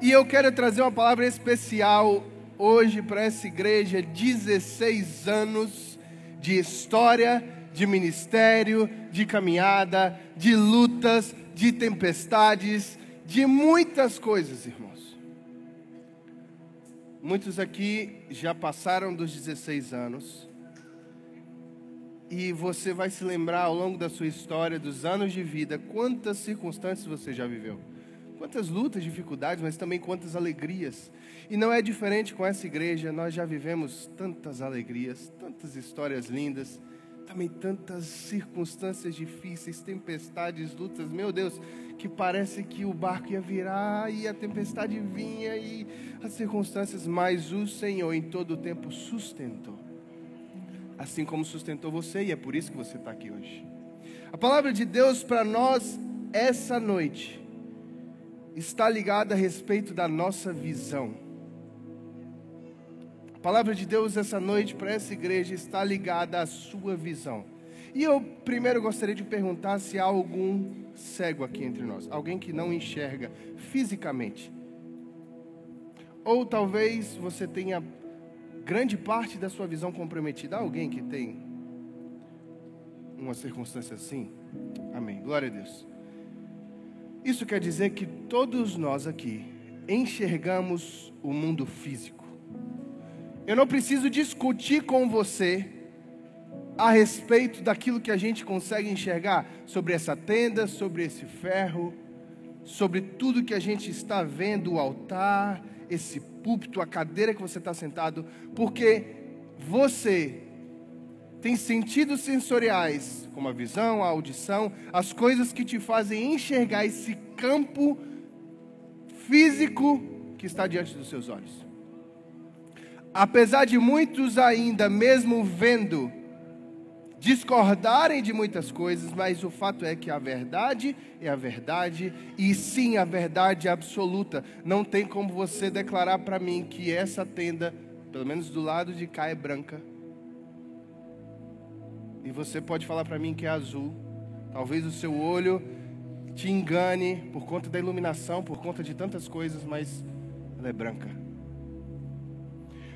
E eu quero trazer uma palavra especial hoje para essa igreja: 16 anos de história, de ministério, de caminhada, de lutas, de tempestades, de muitas coisas, irmãos. Muitos aqui já passaram dos 16 anos. E você vai se lembrar ao longo da sua história, dos anos de vida, quantas circunstâncias você já viveu. Quantas lutas, dificuldades, mas também quantas alegrias. E não é diferente com essa igreja, nós já vivemos tantas alegrias, tantas histórias lindas, também tantas circunstâncias difíceis, tempestades, lutas. Meu Deus, que parece que o barco ia virar e a tempestade vinha e as circunstâncias, mas o Senhor em todo o tempo sustentou assim como sustentou você, e é por isso que você está aqui hoje. A palavra de Deus para nós essa noite está ligada a respeito da nossa visão. A palavra de Deus essa noite para essa igreja está ligada à sua visão. E eu primeiro gostaria de perguntar se há algum cego aqui entre nós, alguém que não enxerga fisicamente. Ou talvez você tenha grande parte da sua visão comprometida. Alguém que tem uma circunstância assim? Amém. Glória a Deus. Isso quer dizer que todos nós aqui enxergamos o mundo físico. Eu não preciso discutir com você a respeito daquilo que a gente consegue enxergar sobre essa tenda, sobre esse ferro, sobre tudo que a gente está vendo, o altar, esse púlpito, a cadeira que você está sentado, porque você tem sentidos sensoriais, como a visão, a audição, as coisas que te fazem enxergar esse campo físico que está diante dos seus olhos. Apesar de muitos ainda, mesmo vendo, discordarem de muitas coisas, mas o fato é que a verdade é a verdade e sim a verdade absoluta. Não tem como você declarar para mim que essa tenda, pelo menos do lado de cá, é branca. E você pode falar para mim que é azul. Talvez o seu olho te engane por conta da iluminação, por conta de tantas coisas, mas ela é branca.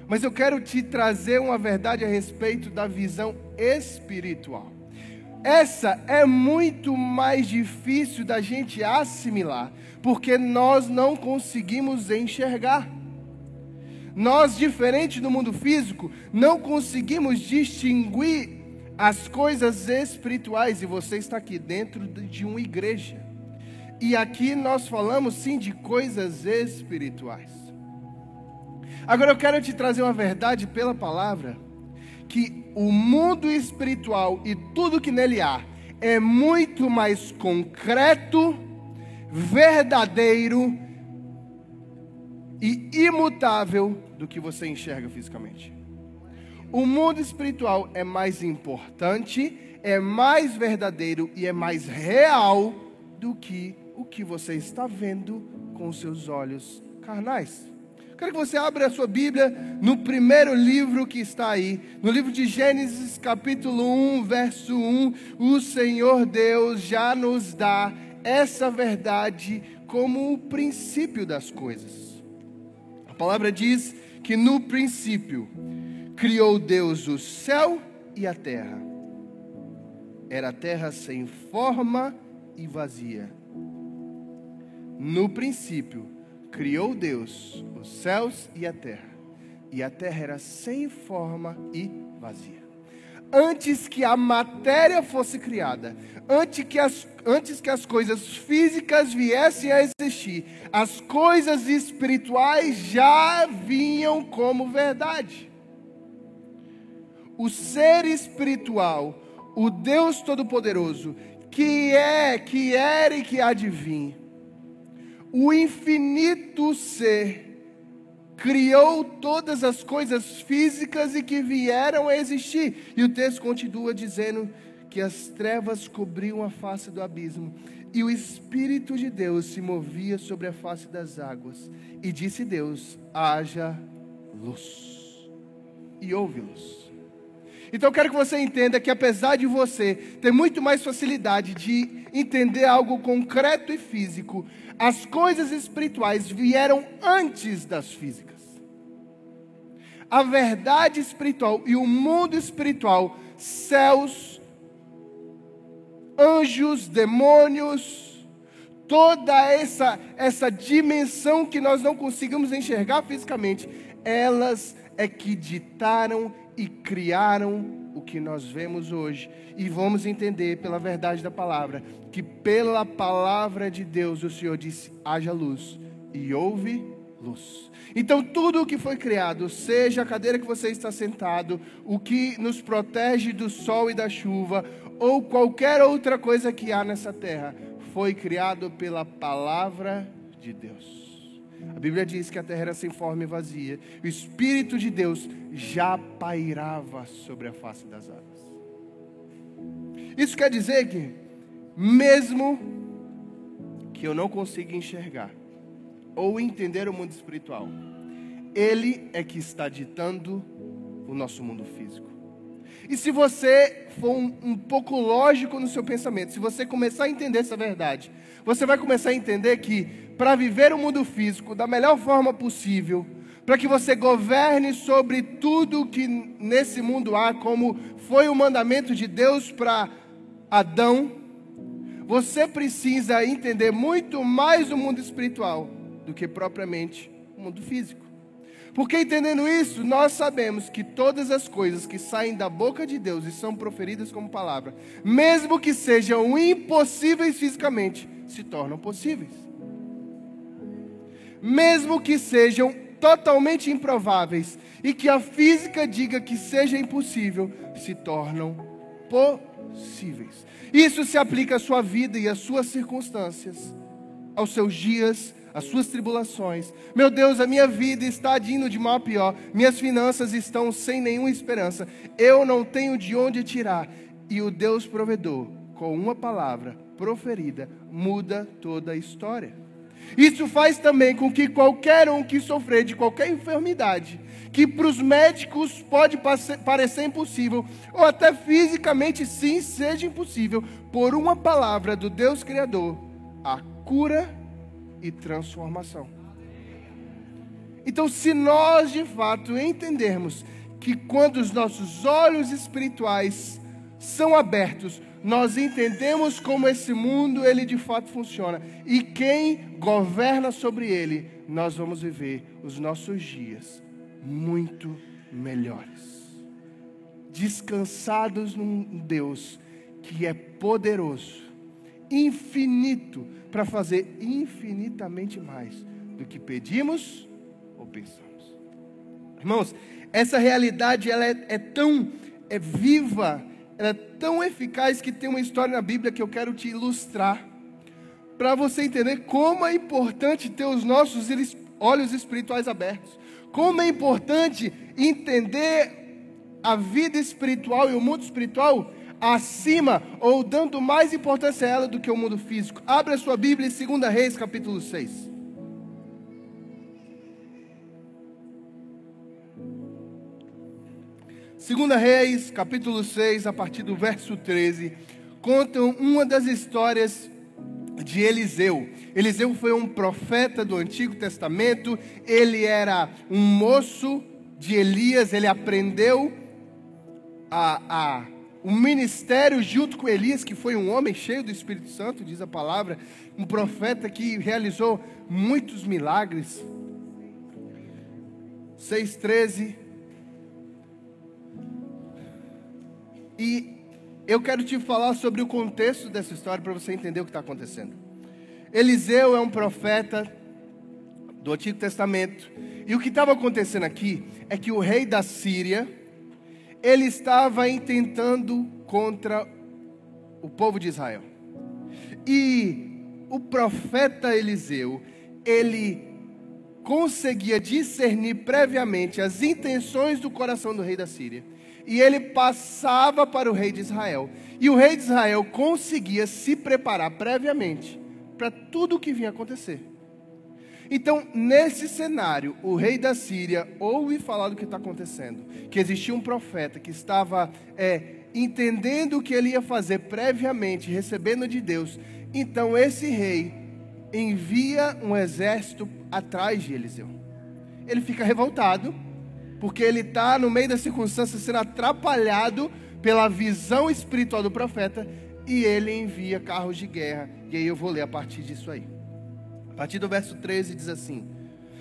Mas eu quero te trazer uma verdade a respeito da visão espiritual. Essa é muito mais difícil da gente assimilar, porque nós não conseguimos enxergar. Nós, diferente do mundo físico, não conseguimos distinguir as coisas espirituais, e você está aqui dentro de uma igreja. E aqui nós falamos sim de coisas espirituais. Agora eu quero te trazer uma verdade pela palavra, que o mundo espiritual e tudo que nele há é muito mais concreto, verdadeiro e imutável do que você enxerga fisicamente. O mundo espiritual é mais importante, é mais verdadeiro e é mais real do que o que você está vendo com seus olhos carnais. Quero que você abra a sua Bíblia no primeiro livro que está aí, no livro de Gênesis, capítulo 1, verso 1. O Senhor Deus já nos dá essa verdade como o princípio das coisas. A palavra diz que no princípio criou Deus o céu e a terra. Era a terra sem forma e vazia. No princípio criou Deus os céus e a terra, e a terra era sem forma e vazia. Antes que a matéria fosse criada, antes que as, antes que as coisas físicas viessem a existir, as coisas espirituais já vinham como verdade. O ser espiritual, o Deus Todo-Poderoso, que é, que era e que há de vir, o infinito ser criou todas as coisas físicas e que vieram a existir. E o texto continua dizendo que as trevas cobriam a face do abismo e o Espírito de Deus se movia sobre a face das águas. E disse Deus: haja luz. E houve luz. Então eu quero que você entenda que apesar de você ter muito mais facilidade de entender algo concreto e físico, as coisas espirituais vieram antes das físicas. A verdade espiritual e o mundo espiritual, céus, anjos, demônios, toda essa essa dimensão que nós não conseguimos enxergar fisicamente, elas é que ditaram e criaram o que nós vemos hoje. E vamos entender pela verdade da palavra que pela palavra de Deus o Senhor disse: haja luz e houve luz. Então, tudo o que foi criado, seja a cadeira que você está sentado, o que nos protege do sol e da chuva, ou qualquer outra coisa que há nessa terra, foi criado pela palavra de Deus. A Bíblia diz que a terra era sem forma e vazia. O Espírito de Deus já pairava sobre a face das águas. Isso quer dizer que, mesmo que eu não consiga enxergar ou entender o mundo espiritual, Ele é que está ditando o nosso mundo físico. E se você for um, um, pouco lógico no seu pensamento, se você começar a entender essa verdade, você vai começar a entender que para viver o mundo físico da melhor forma possível, para que você governe sobre tudo que nesse mundo há, como foi o mandamento de Deus para Adão, você precisa entender muito mais o mundo espiritual do que propriamente o mundo físico. Porque entendendo isso, nós sabemos que todas as coisas que saem da boca de Deus e são proferidas como palavra, mesmo que sejam impossíveis fisicamente, se tornam possíveis. Mesmo que sejam totalmente improváveis e que a física diga que seja impossível, se tornam possíveis. Isso se aplica à sua vida e às suas circunstâncias, aos seus dias, as suas tribulações. Meu Deus, a minha vida está indo de mal a pior. Minhas finanças estão sem nenhuma esperança. Eu não tenho de onde tirar. E o Deus provedor, com uma palavra proferida, muda toda a história. Isso faz também com que qualquer um que sofrer de qualquer enfermidade, que para os médicos pode parecer impossível, ou até fisicamente sim seja impossível, por uma palavra do Deus Criador, a cura e transformação. Então, se nós de fato entendermos que quando os nossos olhos espirituais são abertos, nós entendemos como esse mundo ele de fato funciona e quem governa sobre ele, nós vamos viver os nossos dias muito melhores. Descansados num Deus que é poderoso, infinito, para fazer infinitamente mais do que pedimos ou pensamos. Irmãos, essa realidade ela é, é tão é viva, ela é tão eficaz que tem uma história na Bíblia que eu quero te ilustrar para você entender como é importante ter os nossos olhos espirituais abertos. Como é importante entender a vida espiritual e o mundo espiritual acima ou dando mais importância a ela do que o mundo físico. Abra sua Bíblia em 2 Reis, capítulo 6. Segunda Reis, capítulo 6, a partir do verso 13, contam uma das histórias de Eliseu. Eliseu foi um profeta do Antigo Testamento, ele era um moço de Elias, ele aprendeu a, a o ministério junto com Elias, que foi um homem cheio do Espírito Santo, diz a palavra, um profeta que realizou muitos milagres. 6,13. E eu quero te falar sobre o contexto dessa história para você entender o que está acontecendo. Eliseu é um profeta do Antigo Testamento. E o que estava acontecendo aqui é que o rei da Síria, ele estava intentando contra o povo de Israel. E o profeta Eliseu, ele conseguia discernir previamente as intenções do coração do rei da Síria. E ele passava para o rei de Israel. E o rei de Israel conseguia se preparar previamente para tudo o que vinha acontecer. Então, nesse cenário, o rei da Síria ouve falar do que está acontecendo, que existia um profeta que estava é, entendendo o que ele ia fazer previamente, recebendo de Deus. Então, esse rei envia um exército atrás de Eliseu. Ele fica revoltado, porque ele está no meio da circunstância sendo atrapalhado pela visão espiritual do profeta, e ele envia carros de guerra. E aí eu vou ler a partir disso aí. A partir do verso 13 diz assim: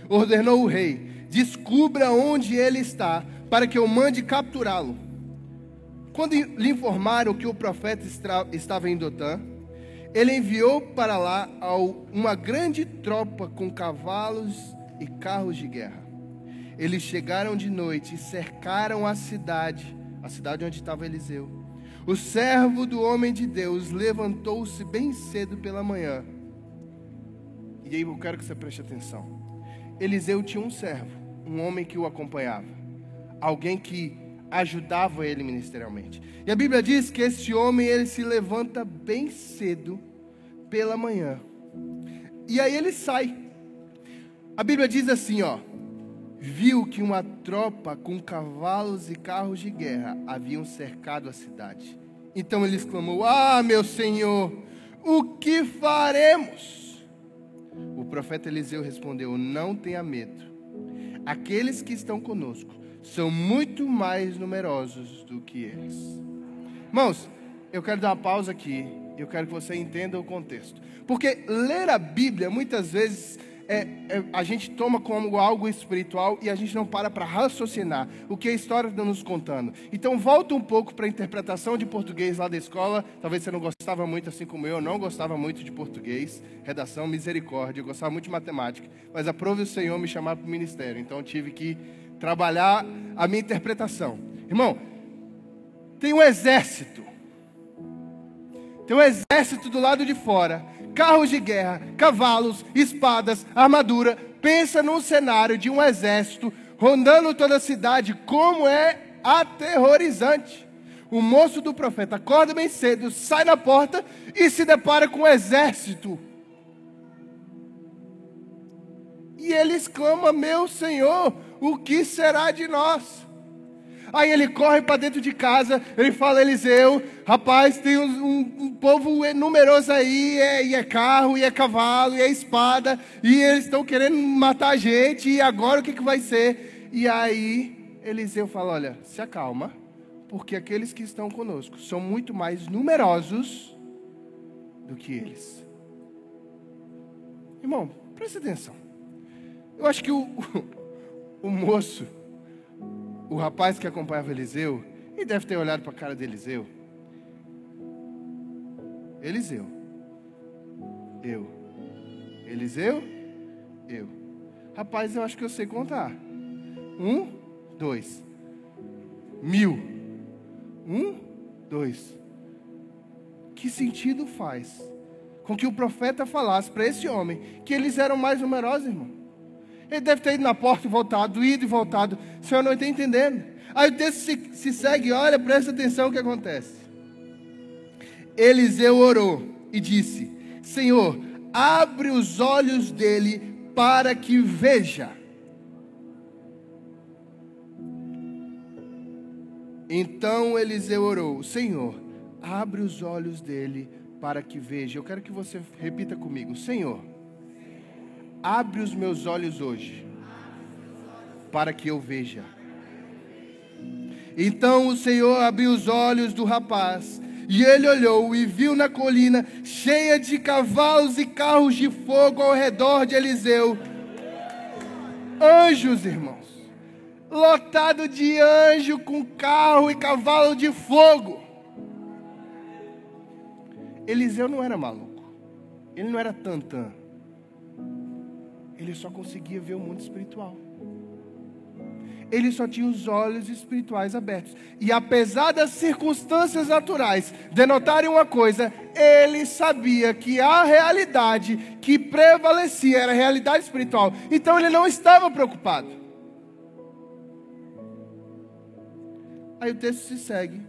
Ordenou o rei: descubra onde ele está, para que eu mande capturá-lo. Quando lhe informaram que o profeta estava em Dotã, ele enviou para lá uma grande tropa com cavalos e carros de guerra. Eles chegaram de noite e cercaram a cidade, a cidade onde estava Eliseu. O servo do homem de Deus levantou-se bem cedo pela manhã. E aí eu quero que você preste atenção. Eliseu tinha um servo, um homem que o acompanhava, alguém que ajudava ele ministerialmente. E a Bíblia diz que esse homem ele se levanta bem cedo pela manhã. E aí ele sai. A Bíblia diz assim, ó: viu que uma tropa com cavalos e carros de guerra haviam cercado a cidade. Então ele exclamou: "Ah, meu Senhor, o que faremos?" Profeta Eliseu respondeu: "Não tenha medo. Aqueles que estão conosco são muito mais numerosos do que eles. Irmãos, eu quero dar uma pausa aqui. Eu quero que você entenda o contexto. Porque ler a Bíblia, muitas vezes, é, é, a gente toma como algo espiritual e a gente não para para raciocinar o que a história está nos contando. Então, volta um pouco para a interpretação de português lá da escola. Talvez você não gostava muito, assim como eu, não gostava muito de português, redação, misericórdia. Eu gostava muito de matemática. Mas aprove o Senhor me chamar para o ministério. Então, eu tive que trabalhar a minha interpretação. Irmão, tem um exército. Tem um exército do lado de fora, carros de guerra, cavalos, espadas, armadura. Pensa num cenário de um exército rondando toda a cidade, como é aterrorizante. O moço do profeta acorda bem cedo, sai na porta e se depara com um exército. E ele exclama: Meu Senhor, o que será de nós? Aí ele corre para dentro de casa, ele fala, Eliseu, rapaz, tem um, um, povo numeroso aí, é, e é carro, e é cavalo, e é espada, e eles estão querendo matar a gente, e agora o que, que vai ser? E aí Eliseu fala, olha, se acalma, porque aqueles que estão conosco são muito mais numerosos do que eles. Irmão, preste atenção. Eu acho que o, o moço, o rapaz que acompanhava Eliseu, ele deve ter olhado para a cara de Eliseu. Eliseu. Eu. Eliseu? Eu. Rapaz, eu acho que eu sei contar. Um, dois. Mil. Um, dois. Que sentido faz com que o profeta falasse para esse homem que eles eram mais numerosos, irmão? Ele deve ter ido na porta e voltado, ido e voltado. O senhor não está entendendo. Aí o texto se, se segue, olha, presta atenção o que acontece. Eliseu orou e disse: Senhor, abre os olhos dele para que veja. Então Eliseu orou: Senhor, abre os olhos dele para que veja. Eu quero que você repita comigo: Senhor, Abre os meus olhos hoje, para que eu veja. Então o Senhor abriu os olhos do rapaz, e ele olhou e viu na colina, cheia de cavalos e carros de fogo ao redor de Eliseu. Anjos, irmãos, lotado de anjo com carro e cavalo de fogo. Eliseu não era maluco, ele não era tantã ele só conseguia ver o mundo espiritual. Ele só tinha os olhos espirituais abertos. E apesar das circunstâncias naturais denotarem uma coisa, ele sabia que a realidade que prevalecia era a realidade espiritual. Então ele não estava preocupado. Aí o texto se segue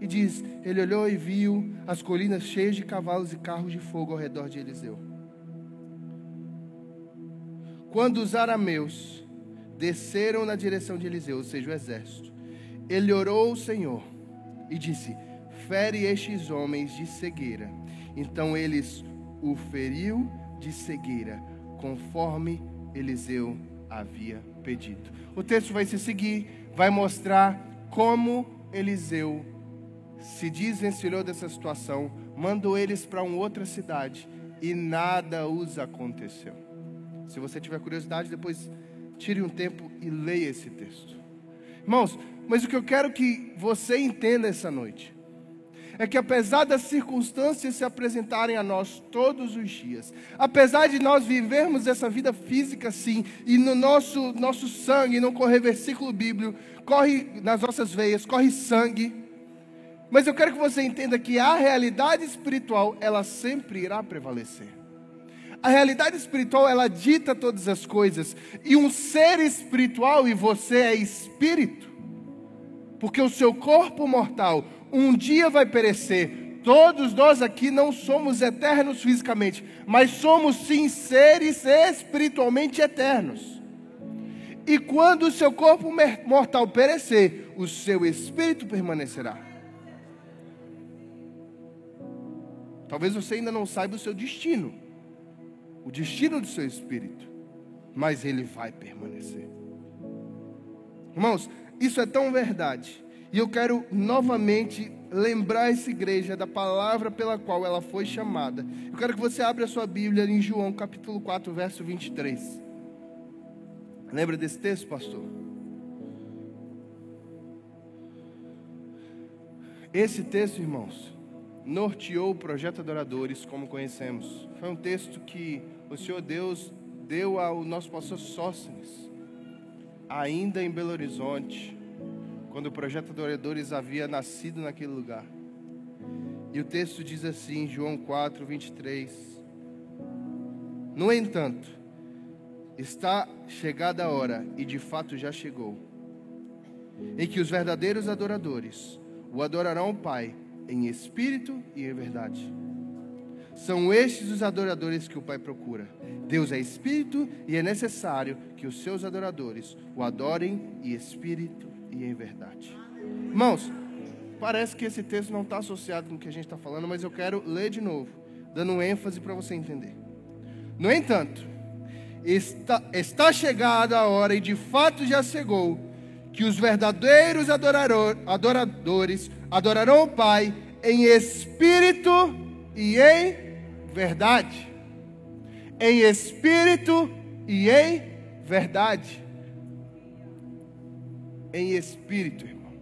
e diz: Ele olhou e viu as colinas cheias de cavalos e carros de fogo ao redor de Eliseu. Quando os arameus desceram na direção de Eliseu, ou seja, o exército, ele orou ao Senhor e disse: Fere estes homens de cegueira. Então eles o feriu de cegueira, conforme Eliseu havia pedido. O texto vai se seguir, vai mostrar como Eliseu se desvencilhou dessa situação, mandou eles para uma outra cidade e nada os aconteceu. Se você tiver curiosidade, depois tire um tempo e leia esse texto. Irmãos, mas o que eu quero que você entenda essa noite é que apesar das circunstâncias se apresentarem a nós todos os dias, apesar de nós vivermos essa vida física sim, e no nosso, nosso sangue não correr versículo bíblico, corre nas nossas veias, corre sangue, mas eu quero que você entenda que a realidade espiritual, ela sempre irá prevalecer. A realidade espiritual, ela dita todas as coisas, e um ser espiritual, e você é espírito, porque o seu corpo mortal, um dia vai perecer. Todos nós aqui não somos eternos fisicamente, mas somos sim seres espiritualmente eternos. E quando o seu corpo mortal perecer, o seu espírito permanecerá. Talvez você ainda não saiba o seu destino, o destino do seu espírito, mas ele vai permanecer. Irmãos, isso é tão verdade e eu quero novamente lembrar essa igreja da palavra pela qual ela foi chamada. Eu quero que você abra a sua Bíblia em João capítulo 4, verso 23. Lembra desse texto, pastor? Esse texto, irmãos, norteou o projeto Adoradores como conhecemos. Foi um texto que o Senhor Deus deu ao nosso pastor Sócenes, ainda em Belo Horizonte, quando o projeto Adoradores havia nascido naquele lugar. E o texto diz assim, João 4, 23. No entanto, está chegada a hora, e de fato já chegou, em que os verdadeiros adoradores o adorarão o Pai em espírito e em verdade. São estes os adoradores que o Pai procura. Deus é espírito e é necessário que os seus adoradores o adorem em espírito e em verdade. Irmãos, parece que esse texto não está associado com o que a gente está falando, mas eu quero ler de novo, dando ênfase para você entender. No entanto, está, está chegada a hora, e de fato já chegou, que os verdadeiros adoradores adorarão o Pai em espírito e em verdade. Em espírito e em verdade em espírito, irmão.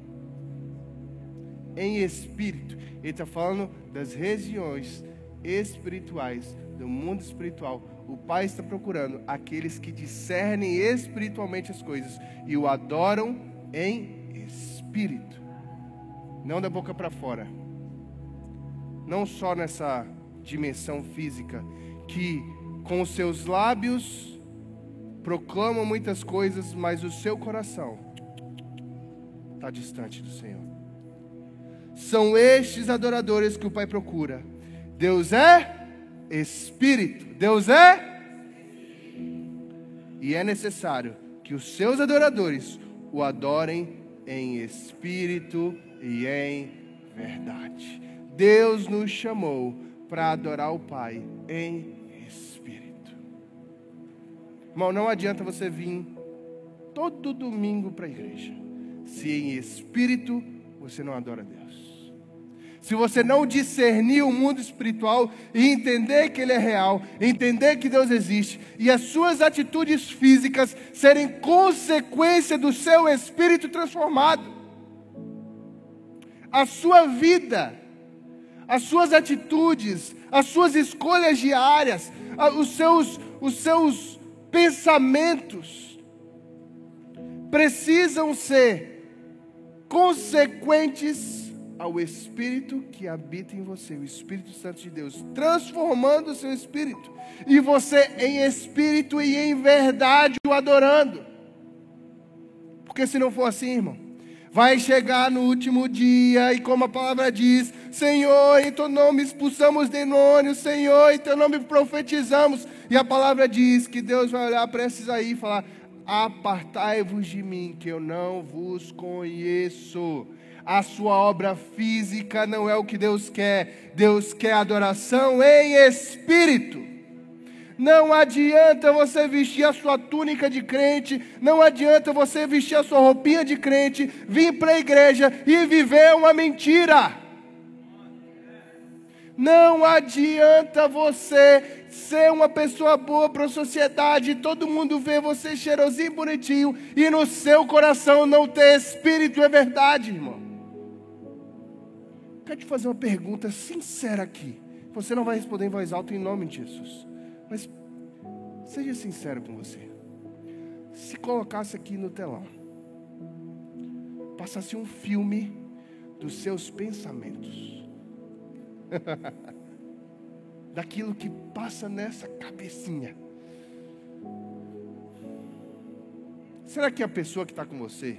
Em espírito. Ele está falando das regiões espirituais, do mundo espiritual. O Pai está procurando aqueles que discernem espiritualmente as coisas e o adoram em espírito, não da boca para fora, não só nessa dimensão física, que com os seus lábios proclamam muitas coisas, mas o seu coração está distante do Senhor. São estes adoradores que o Pai procura. Deus é Espírito. Deus é. E é necessário que os seus adoradores o adorem em espírito e em verdade. Deus nos chamou para adorar o Pai em espírito. Irmão, não adianta você vir todo domingo para a igreja se em espírito você não adora Deus. Se você não discernir o mundo espiritual e entender que ele é real, entender que Deus existe e as suas atitudes físicas serem consequência do seu espírito transformado, a sua vida, as suas atitudes, as suas escolhas diárias, os seus, os seus pensamentos precisam ser consequentes ao Espírito que habita em você, o Espírito Santo de Deus, transformando o seu espírito, e você em espírito e em verdade o adorando. Porque se não for assim, irmão, vai chegar no último dia, e como a palavra diz, Senhor, em teu nome expulsamos demônios, Senhor, em teu nome profetizamos. E a palavra diz que Deus vai olhar para esses aí e falar: Apartai-vos de mim, que eu não vos conheço. A sua obra física não é o que Deus quer, Deus quer adoração em espírito. Não adianta você vestir a sua túnica de crente, não adianta você vestir a sua roupinha de crente, vir para a igreja e viver uma mentira. Não adianta você ser uma pessoa boa para a sociedade, todo mundo vê você cheirosinho, bonitinho, e no seu coração não ter espírito, é verdade, irmão. Quero te fazer uma pergunta sincera aqui. Você não vai responder em voz alta em nome de Jesus. Mas seja sincero com você. Se colocasse aqui no telão, passasse um filme dos seus pensamentos, daquilo que passa nessa cabecinha. Será que a pessoa que está com você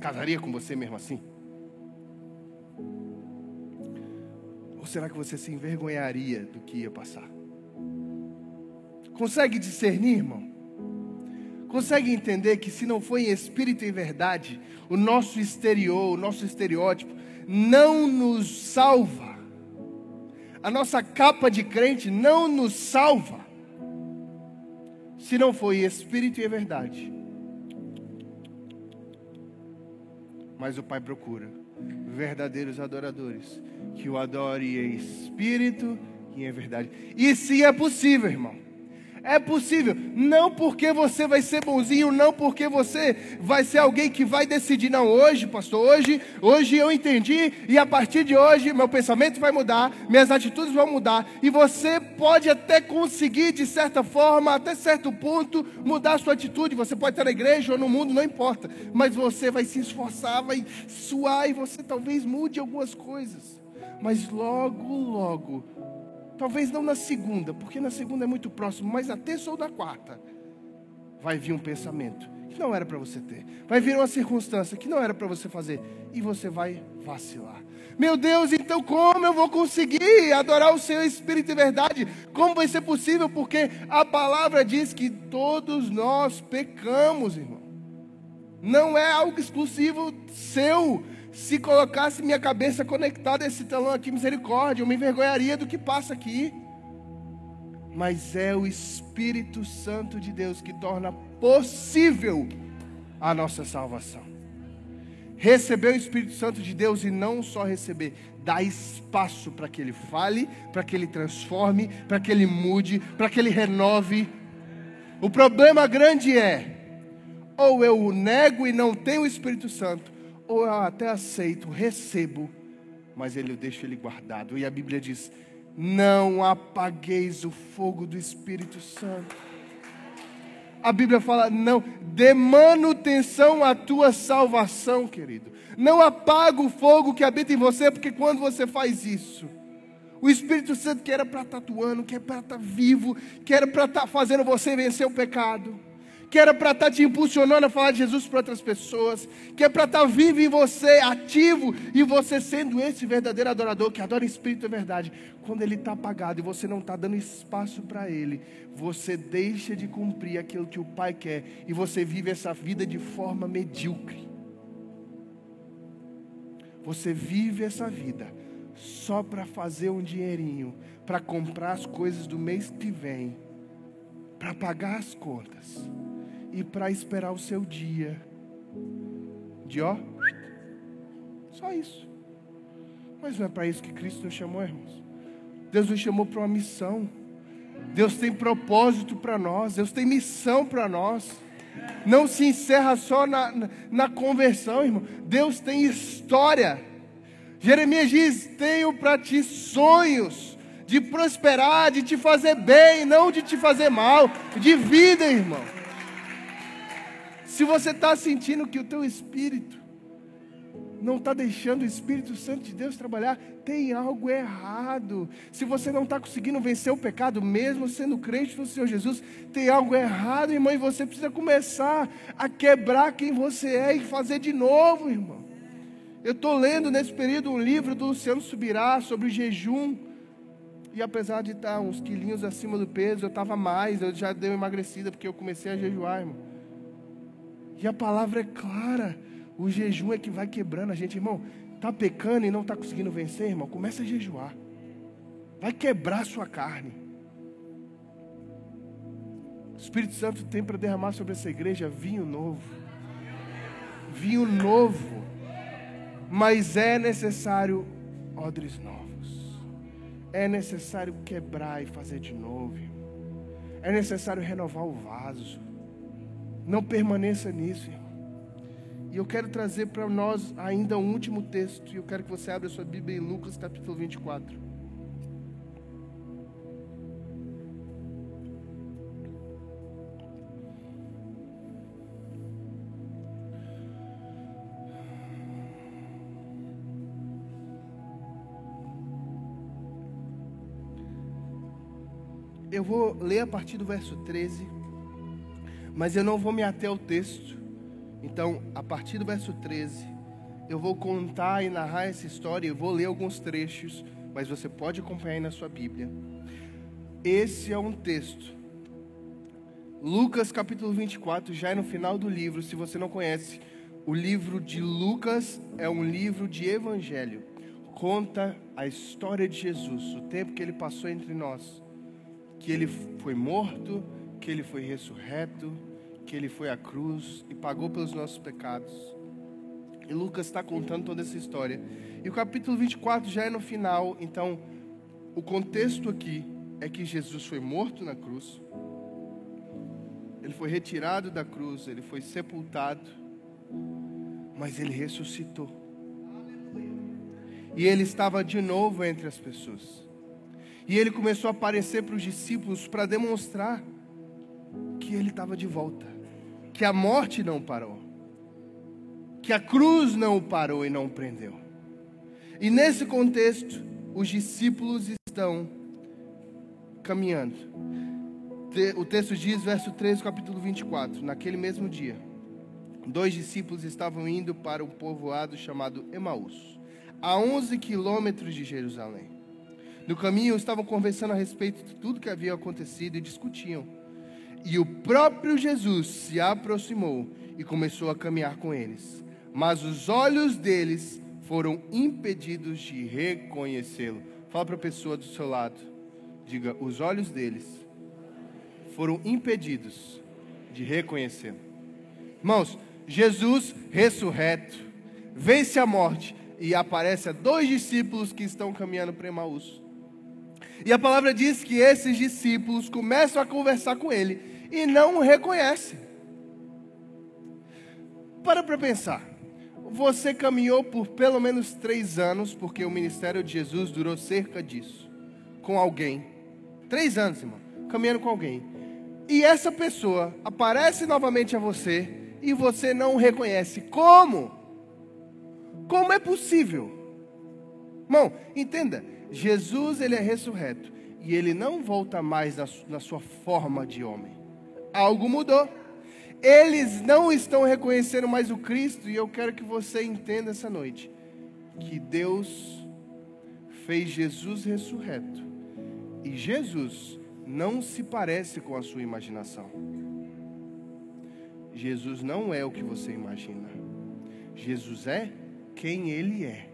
casaria com você mesmo assim? Ou será que você se envergonharia do que ia passar? Consegue discernir, irmão? Consegue entender que se não foi em espírito e verdade, o nosso exterior, o nosso estereótipo, não nos salva. A nossa capa de crente não nos salva. Se não foi em espírito e verdade. Mas o Pai procura verdadeiros adoradores que o adore em espírito e em verdade. E se é possível, irmão. É possível, não porque você vai ser bonzinho, não porque você vai ser alguém que vai decidir, não, hoje, pastor, hoje, hoje eu entendi e a partir de hoje meu pensamento vai mudar, minhas atitudes vão mudar e você pode até conseguir de certa forma, até certo ponto, mudar a sua atitude. Você pode estar na igreja ou no mundo, não importa, mas você vai se esforçar, vai suar e você talvez mude algumas coisas. Mas logo, logo Talvez não na segunda, porque na segunda é muito próximo, mas na terça ou na quarta vai vir um pensamento que não era para você ter. Vai vir uma circunstância que não era para você fazer e você vai vacilar. Meu Deus, então como eu vou conseguir adorar o Senhor Espírito e verdade? Como vai ser possível? Porque a palavra diz que todos nós pecamos, irmão. Não é algo exclusivo seu se colocasse minha cabeça conectada a esse telão aqui, misericórdia, eu me envergonharia do que passa aqui. Mas é o Espírito Santo de Deus que torna possível a nossa salvação. Receber o Espírito Santo de Deus e não só receber, dá espaço para que ele fale, para que ele transforme, para que ele mude, para que ele renove. O problema grande é, ou eu o nego e não tenho o Espírito Santo, ou eu até aceito, recebo, mas ele eu deixo ele guardado. E a Bíblia diz: não apagueis o fogo do Espírito Santo. A Bíblia fala: não, dê manutenção à tua salvação, querido. Não apaga o fogo que habita em você, porque quando você faz isso, o Espírito Santo que era para estar atuando, que era para estar vivo, que era para estar fazendo você vencer o pecado que era para estar tá te impulsionando a falar de Jesus para outras pessoas, que é para estar tá vivo em você, ativo, e você sendo esse verdadeiro adorador que adora em espírito e verdade. Quando ele está apagado e você não está dando espaço para ele, você deixa de cumprir aquilo que o Pai quer e você vive essa vida de forma medíocre. Você vive essa vida só para fazer um dinheirinho, para comprar as coisas do mês que vem, para pagar as contas e para esperar o seu dia de ó, só isso. Mas não é para isso que Cristo nos chamou, irmãos. Deus nos chamou para uma missão. Deus tem propósito para nós. Deus tem missão para nós. Não se encerra só na, na, na, conversão, irmão. Deus tem história. Jeremias diz: Tenho para ti sonhos de prosperar, de te fazer bem, não de te fazer mal, de vida, irmão. Se você está sentindo que o teu espírito não está deixando o Espírito Santo de Deus trabalhar, tem algo errado. Se você não está conseguindo vencer o pecado, mesmo sendo crente no Senhor Jesus, tem algo errado, irmão, e você precisa começar a quebrar quem você é e fazer de novo, irmão. Eu estou lendo nesse período um livro do Luciano Subirá sobre jejum. E apesar de estar uns quilinhos acima do peso, eu estava mais, eu já dei uma emagrecida porque eu comecei a jejuar, irmão. E a palavra é clara. O jejum é que vai quebrando a gente, irmão. Está pecando e não está conseguindo vencer, irmão? Começa a jejuar. Vai quebrar a sua carne. O Espírito Santo tem para derramar sobre essa igreja vinho novo. Vinho novo. Mas é necessário odres novos. É necessário quebrar e fazer de novo. É necessário renovar o vaso. Não permaneça nisso, irmão. E eu quero trazer para nós ainda um último texto. E eu quero que você abra sua Bíblia em Lucas capítulo 24. Eu vou ler a partir do verso 13, mas eu não vou me ater ao texto então, a partir do verso 13, eu vou contar e narrar essa história, eu vou ler alguns trechos, mas você pode acompanhar aí na sua Bíblia. Esse é um texto. Lucas capítulo 24, já é no final do livro, se você não conhece, o livro de Lucas é um livro de evangelho. Conta a história de Jesus, o tempo que ele passou entre nós, que ele foi morto, que ele foi ressurreto, que ele foi à cruz e pagou pelos nossos pecados. E Lucas está contando toda essa história. E o capítulo 24 já é no final, então o contexto aqui é que Jesus foi morto na cruz, ele foi retirado da cruz, ele foi sepultado, mas ele ressuscitou. E ele estava de novo entre as pessoas. E ele começou a aparecer para os discípulos para demonstrar que ele estava de volta que a morte não parou, que a cruz não o parou e não o prendeu. E nesse contexto, os discípulos estão caminhando. O texto diz, verso 13, capítulo 24: Naquele mesmo dia, dois discípulos estavam indo para um povoado chamado Emaús, a 11 quilômetros de Jerusalém. No caminho, estavam conversando a respeito de tudo que havia acontecido e discutiam. E o próprio Jesus se aproximou e começou a caminhar com eles. Mas os olhos deles foram impedidos de reconhecê-lo. Fala para a pessoa do seu lado. Diga: os olhos deles foram impedidos de reconhecê-lo. Irmãos, Jesus ressurreto, vence a morte e aparece a dois discípulos que estão caminhando para Emaús. E a palavra diz que esses discípulos começam a conversar com ele e não o reconhecem. Para para pensar. Você caminhou por pelo menos três anos, porque o ministério de Jesus durou cerca disso, com alguém. Três anos, irmão, caminhando com alguém. E essa pessoa aparece novamente a você e você não o reconhece. Como? Como é possível? Irmão, entenda, Jesus ele é ressurreto e ele não volta mais na, sua forma de homem algo mudou. Eles não estão reconhecendo mais o Cristo, e eu quero que você entenda essa noite que Deus fez Jesus ressurreto, e Jesus não se parece com a sua imaginação. Jesus não é o que você imagina. Jesus é quem ele é.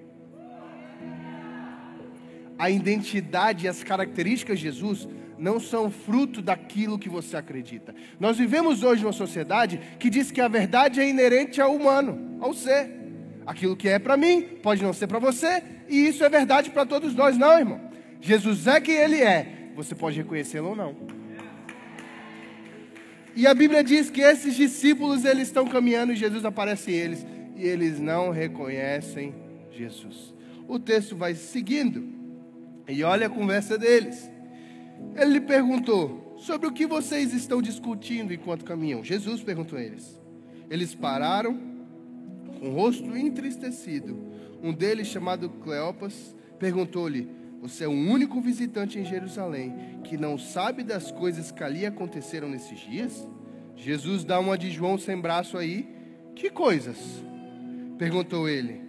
A identidade e as características de Jesus não são fruto daquilo que você acredita. Nós vivemos hoje uma sociedade que diz que a verdade é inerente ao humano, ao ser. Aquilo que é para mim pode não ser para você, e isso é verdade para todos nós, não, irmão. Jesus é quem ele é, você pode reconhecê-lo ou não. E a Bíblia diz que esses discípulos eles estão caminhando e Jesus aparece eles e eles não reconhecem Jesus. O texto vai seguindo e olha a conversa deles. Ele lhe perguntou: Sobre o que vocês estão discutindo enquanto caminham? Jesus perguntou a eles. Eles pararam, com o rosto entristecido. Um deles, chamado Cleopas, perguntou-lhe: Você é o único visitante em Jerusalém que não sabe das coisas que ali aconteceram nesses dias? Jesus dá uma de João sem braço aí. Que coisas? Perguntou ele.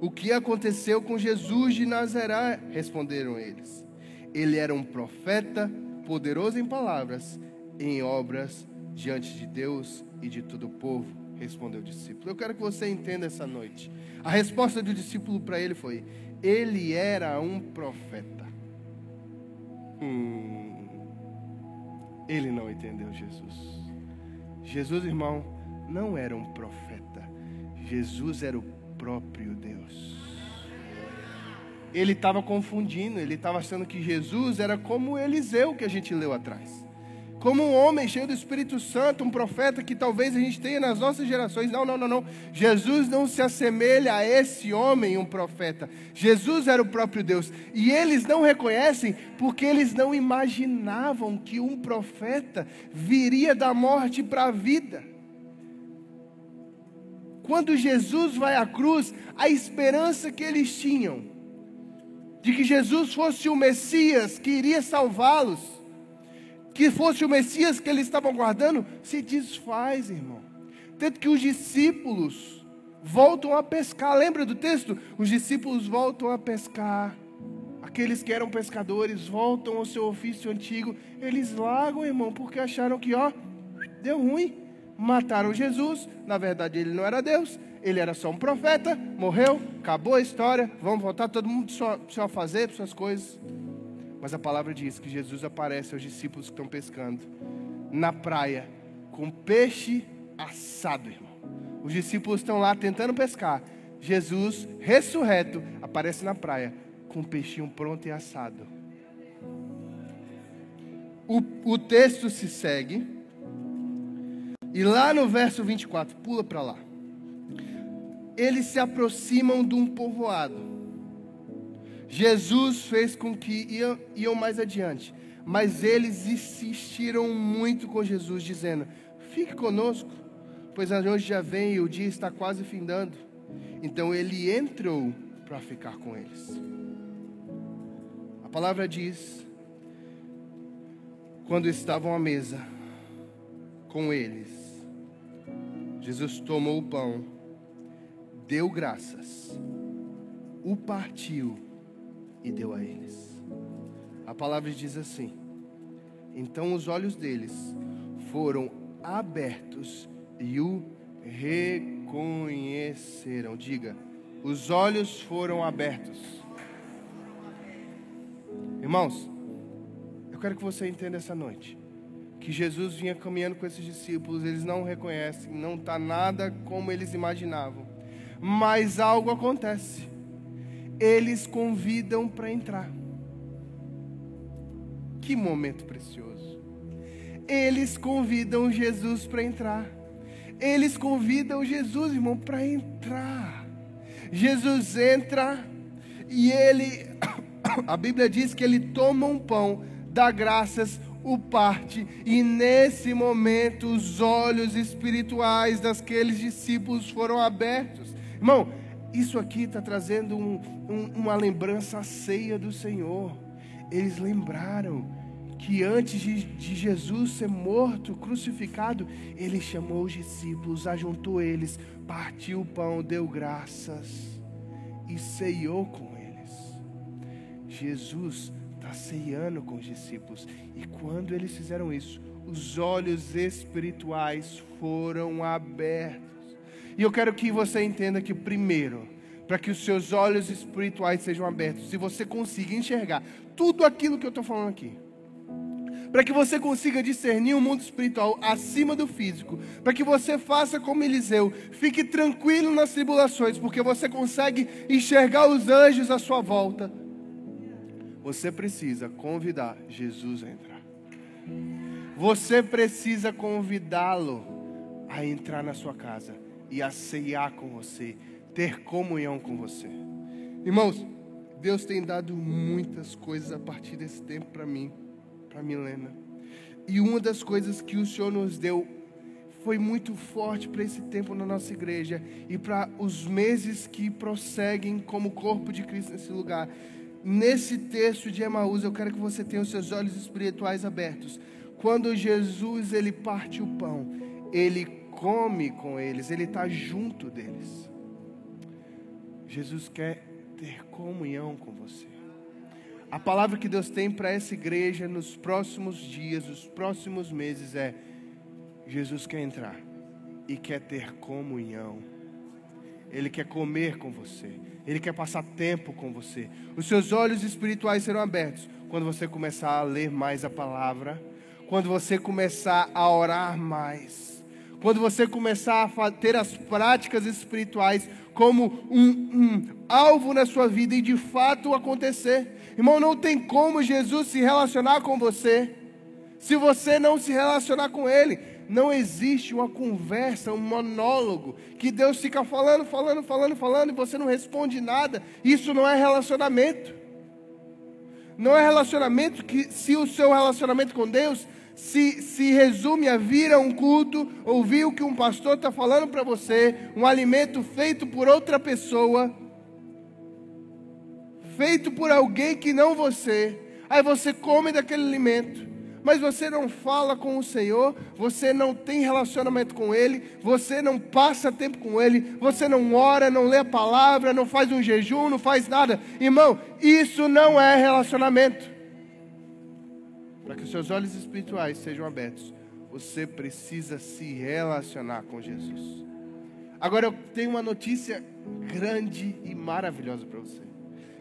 O que aconteceu com Jesus de Nazaré? Responderam eles. Ele era um profeta, poderoso em palavras, em obras diante de Deus e de todo o povo, respondeu o discípulo. Eu quero que você entenda essa noite. A resposta do discípulo para ele foi: ele era um profeta. Hum, ele não entendeu Jesus. Jesus, irmão, não era um profeta. Jesus era o próprio Deus. Ele estava confundindo, ele estava achando que Jesus era como Eliseu que a gente leu atrás como um homem cheio do Espírito Santo, um profeta que talvez a gente tenha nas nossas gerações. Não, não, não, não. Jesus não se assemelha a esse homem, um profeta. Jesus era o próprio Deus. E eles não reconhecem porque eles não imaginavam que um profeta viria da morte para a vida. Quando Jesus vai à cruz, a esperança que eles tinham de que Jesus fosse o Messias que iria salvá-los que fosse o Messias que eles estavam guardando, se desfaz, irmão. Tanto que os discípulos voltam a pescar. Lembra do texto? Os discípulos voltam a pescar. Aqueles que eram pescadores voltam ao seu ofício antigo. Eles largam, irmão, porque acharam que, ó, deu ruim. Mataram Jesus. Na verdade, ele não era Deus. Ele era só um profeta. Morreu. Acabou a história. Vamos voltar todo mundo só, só fazer suas coisas. Mas a palavra diz que Jesus aparece aos discípulos que estão pescando na praia com peixe assado, irmão. Os discípulos estão lá tentando pescar. Jesus, ressurreto, aparece na praia com um peixinho pronto e assado. O, o texto se segue. E lá no verso 24, pula para lá. Eles se aproximam de um povoado Jesus fez com que iam, iam mais adiante, mas eles insistiram muito com Jesus, dizendo: Fique conosco, pois a noite já vem e o dia está quase findando. Então ele entrou para ficar com eles. A palavra diz: quando estavam à mesa com eles, Jesus tomou o pão, deu graças, o partiu e deu a eles. A palavra diz assim: Então os olhos deles foram abertos e o reconheceram. Diga, os olhos foram abertos. Irmãos, eu quero que você entenda essa noite que Jesus vinha caminhando com esses discípulos, eles não reconhecem, não está nada como eles imaginavam, mas algo acontece eles convidam para entrar. Que momento precioso. Eles convidam Jesus para entrar. Eles convidam Jesus, irmão, para entrar. Jesus entra e ele, a Bíblia diz que ele toma um pão, dá graças, o parte, e nesse momento os olhos espirituais daqueles discípulos foram abertos. Irmão, isso aqui está trazendo um, um, uma lembrança ceia do Senhor. Eles lembraram que antes de, de, Jesus ser morto, crucificado, ele chamou os discípulos, ajuntou eles, partiu o pão, deu graças e ceiou com eles. Jesus está ceando com os discípulos, e quando eles fizeram isso, os olhos espirituais foram abertos. E eu quero que você entenda que, primeiro, para que os seus olhos espirituais sejam abertos, se você consiga enxergar tudo aquilo que eu estou falando aqui, para que você consiga discernir o mundo espiritual acima do físico, para que você faça como Eliseu, fique tranquilo nas tribulações, porque você consegue enxergar os anjos à sua volta. Você precisa convidar Jesus a entrar. Você precisa convidá-lo a entrar na sua casa e a ceiar com você, ter comunhão com você. Irmãos, Deus tem dado muitas coisas a partir desse tempo para mim, para Milena. E uma das coisas que o Senhor nos deu foi muito forte para esse tempo na nossa igreja e para os meses que prosseguem como corpo de Cristo nesse lugar. Nesse texto de Emaús, eu quero que você tenha os seus olhos espirituais abertos. Quando Jesus ele parte o pão, ele come com eles, ele está junto deles. Jesus quer ter comunhão com você. A palavra que Deus tem para essa igreja nos próximos dias, nos próximos meses é: Jesus quer entrar e quer ter comunhão. Ele quer comer com você. Ele quer passar tempo com você. Os seus olhos espirituais serão abertos quando você começar a ler mais a palavra, quando você começar a orar mais, quando você começar a ter as práticas espirituais como um, um alvo na sua vida e de fato acontecer. Irmão, não tem como Jesus se relacionar com você se você não se relacionar com Ele. Não existe uma conversa, um monólogo que Deus fica falando, falando, falando, falando e você não responde nada. Isso não é relacionamento. Não é relacionamento que, se o seu relacionamento com Deus se, se resume a vir a um culto, ouvir o que um pastor está falando para você, um alimento feito por outra pessoa, feito por alguém que não você. Aí você come daquele alimento, mas você não fala com o Senhor, você não tem relacionamento com Ele, você não passa tempo com Ele, você não ora, não lê a palavra, não faz um jejum, não faz nada. Irmão, isso não é relacionamento. Para que os seus olhos espirituais sejam abertos, você precisa se relacionar com Jesus. Agora eu tenho uma notícia grande e maravilhosa para você.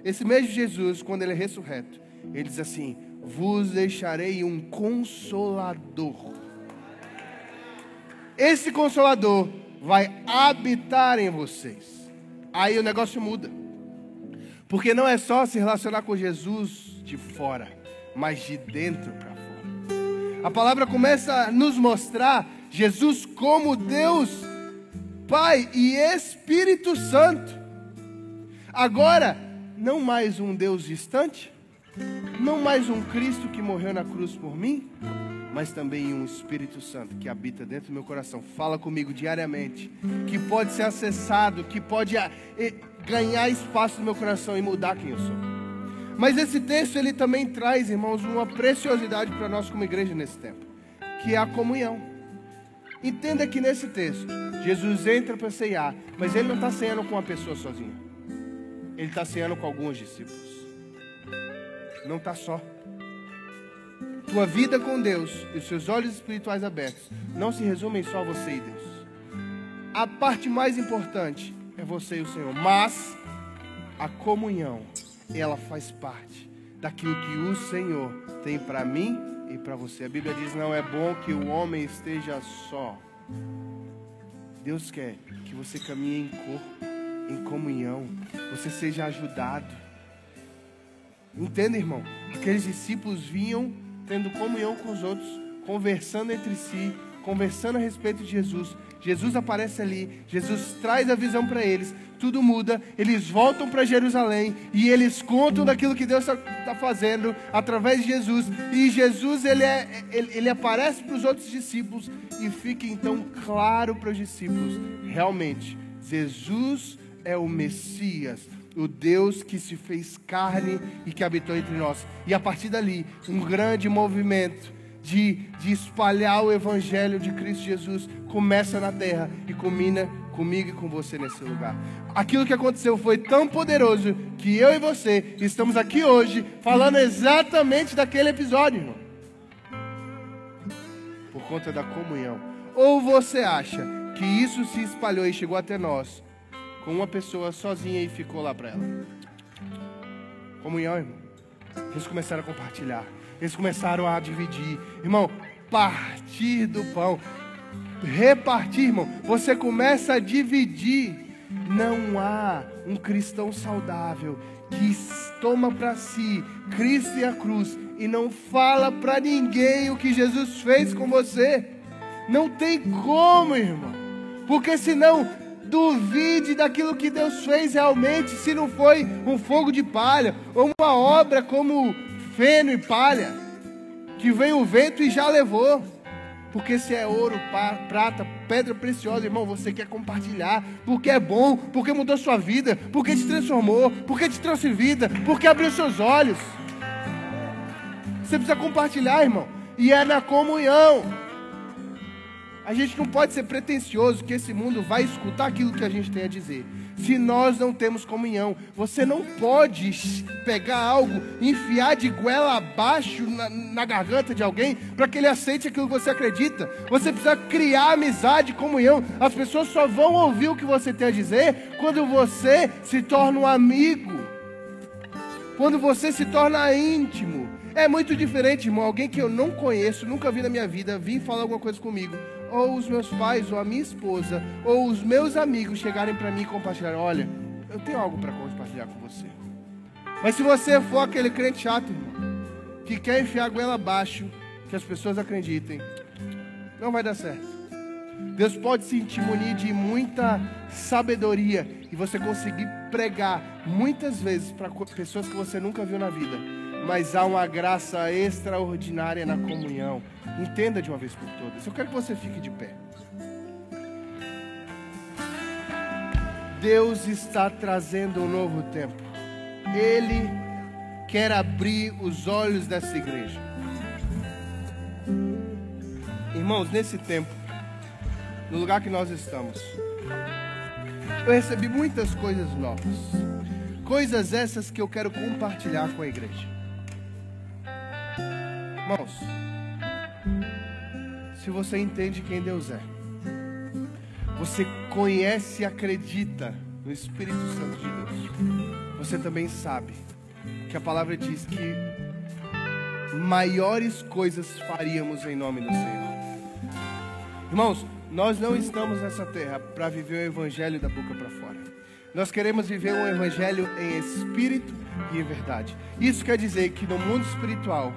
Esse mesmo Jesus, quando ele é ressurreto, ele diz assim: Vos deixarei um consolador. Esse consolador vai habitar em vocês. Aí o negócio muda. Porque não é só se relacionar com Jesus de fora, mas de dentro para fora. A palavra começa a nos mostrar Jesus como Deus, Pai e Espírito Santo. Agora, não mais um Deus distante, não mais um Cristo que morreu na cruz por mim, mas também um Espírito Santo que habita dentro do meu coração, fala comigo diariamente, que pode ser acessado, que pode ah, ganhar espaço no meu coração e mudar quem eu sou. Mas esse texto ele também traz, irmãos, uma preciosidade para nós como igreja nesse tempo, que é a comunhão. Entenda que nesse texto, Jesus entra para ceiar, mas ele não está ceando com uma pessoa sozinha ele está ceando com alguns discípulos. Não está só. Tua vida com Deus e os seus olhos espirituais abertos não se resumem só a você e Deus. A parte mais importante é você e o Senhor, mas a comunhão, ela faz parte daquilo que o Senhor tem para mim e para você. A Bíblia diz: não é bom que o homem esteja só. Deus quer que você caminhe em corpo em comunhão, você seja ajudado. Entenda, irmão? Aqueles discípulos vinham tendo comunhão com os outros, conversando entre si, conversando a respeito de Jesus. Jesus aparece ali, Jesus traz a visão para eles, tudo muda, eles voltam para Jerusalém e eles contam daquilo que Deus está tá fazendo através de Jesus. E Jesus ele, é, ele, ele aparece para os outros discípulos e fica então claro para os discípulos: realmente, Jesus é o Messias, o Deus que se fez carne e que habitou entre nós. E a partir dali, um grande movimento de, de espalhar o Evangelho de Cristo Jesus começa na terra e culmina comigo e com você nesse lugar. Aquilo que aconteceu foi tão poderoso que eu e você estamos aqui hoje falando exatamente daquele episódio, irmão. Por conta da comunhão. Ou você acha que isso se espalhou e chegou até nós com uma pessoa sozinha e ficou lá para ela. Comunhão, irmão. Eles começaram a compartilhar. Eles começaram a dividir. Irmão, partir do pão. Repartir, irmão. Você começa a dividir. Não há um cristão saudável que toma para si Cristo e a cruz e não fala para ninguém o que Jesus fez com você. Não tem como, irmão. Porque senão Duvide daquilo que Deus fez realmente, se não foi um fogo de palha, ou uma obra como feno e palha, que vem o vento e já levou. Porque se é ouro, prata, pedra preciosa, irmão, você quer compartilhar, porque é bom, porque mudou sua vida, porque te transformou, porque te trouxe vida, porque abriu seus olhos. Você precisa compartilhar, irmão, e é na comunhão. A gente não pode ser pretensioso que esse mundo vai escutar aquilo que a gente tem a dizer. Se nós não temos comunhão, você não pode pegar algo, enfiar de goela abaixo na, na garganta de alguém para que ele aceite aquilo que você acredita. Você precisa criar amizade, comunhão. As pessoas só vão ouvir o que você tem a dizer quando você se torna um amigo, quando você se torna íntimo. É muito diferente, irmão. Alguém que eu não conheço, nunca vi na minha vida, vir falar alguma coisa comigo ou os meus pais, ou a minha esposa, ou os meus amigos chegarem para mim e compartilharem: olha, eu tenho algo para compartilhar com você. Mas se você for aquele crente chato, irmão, que quer enfiar a goela abaixo, que as pessoas acreditem, não vai dar certo. Deus pode se munir de muita sabedoria e você conseguir pregar muitas vezes para pessoas que você nunca viu na vida mas há uma graça extraordinária na comunhão. Entenda de uma vez por todas. Eu quero que você fique de pé. Deus está trazendo um novo tempo. Ele quer abrir os olhos dessa igreja. Irmãos, nesse tempo, no lugar que nós estamos, eu recebi muitas coisas novas. Coisas essas que eu quero compartilhar com a igreja. Irmãos, se você entende quem Deus é, você conhece e acredita no Espírito Santo de Deus, você também sabe que a palavra diz que maiores coisas faríamos em nome do Senhor. Irmãos, nós não estamos nessa terra para viver o evangelho da boca para fora. Nós queremos viver um evangelho em espírito e em verdade. Isso quer dizer que no mundo espiritual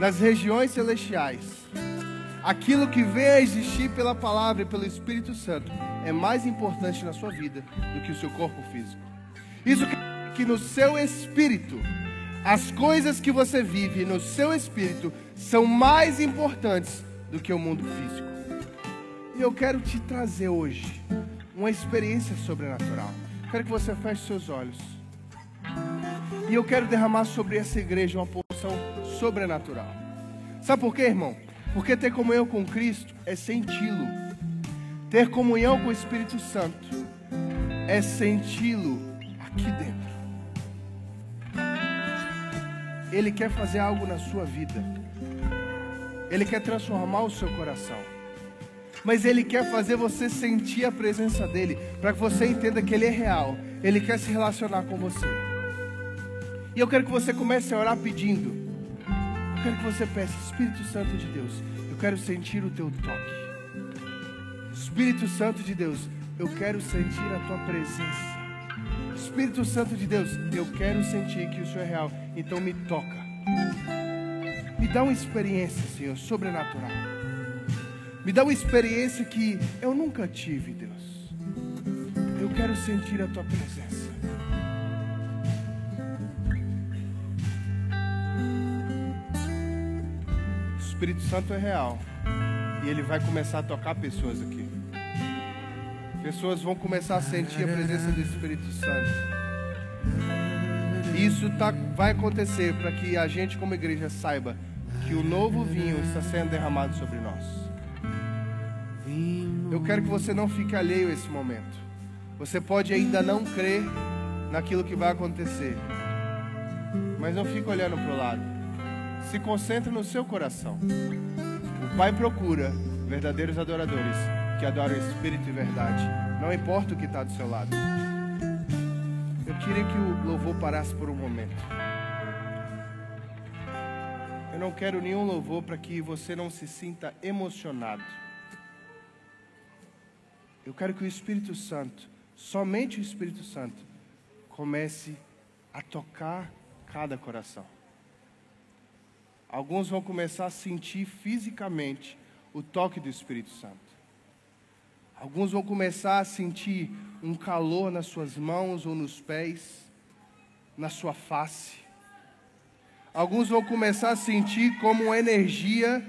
nas regiões celestiais, aquilo que vem a existir pela palavra e pelo Espírito Santo é mais importante na sua vida do que o seu corpo físico. Isso que, que no seu espírito, as coisas que você vive no seu espírito são mais importantes do que o mundo físico. E eu quero te trazer hoje uma experiência sobrenatural. Quero que você feche seus olhos. E eu quero derramar sobre essa igreja uma porção sobrenatural. Sabe por quê, irmão? Porque ter comunhão com Cristo é senti-lo. Ter comunhão com o Espírito Santo é senti-lo aqui dentro. Ele quer fazer algo na sua vida. Ele quer transformar o seu coração. Mas ele quer fazer você sentir a presença dele, para que você entenda que ele é real. Ele quer se relacionar com você. E eu quero que você comece a orar pedindo. Eu quero que você peça, Espírito Santo de Deus, eu quero sentir o teu toque. Espírito Santo de Deus, eu quero sentir a tua presença. Espírito Santo de Deus, eu quero sentir que o Senhor é real. Então me toca. Me dá uma experiência, Senhor, sobrenatural. Me dá uma experiência que eu nunca tive, Deus. Eu quero sentir a tua presença. Espírito Santo é real. E ele vai começar a tocar pessoas aqui. Pessoas vão começar a sentir a presença do Espírito Santo. Isso tá, vai acontecer para que a gente, como igreja, saiba que o novo vinho está sendo derramado sobre nós. Eu quero que você não fique alheio a esse momento. Você pode ainda não crer naquilo que vai acontecer, mas não fique olhando para o lado se concentre no seu coração. O Pai procura verdadeiros adoradores que adoram Espírito e verdade. Não importa o que está do seu lado. Eu queria que o louvor parasse por um momento. Eu não quero nenhum louvor para que você não se sinta emocionado. Eu quero que o Espírito Santo, somente o Espírito Santo, comece a tocar cada coração. Alguns vão começar a sentir fisicamente o toque do Espírito Santo. Alguns vão começar a sentir um calor nas suas mãos ou nos pés, na sua face. Alguns vão começar a sentir como energia.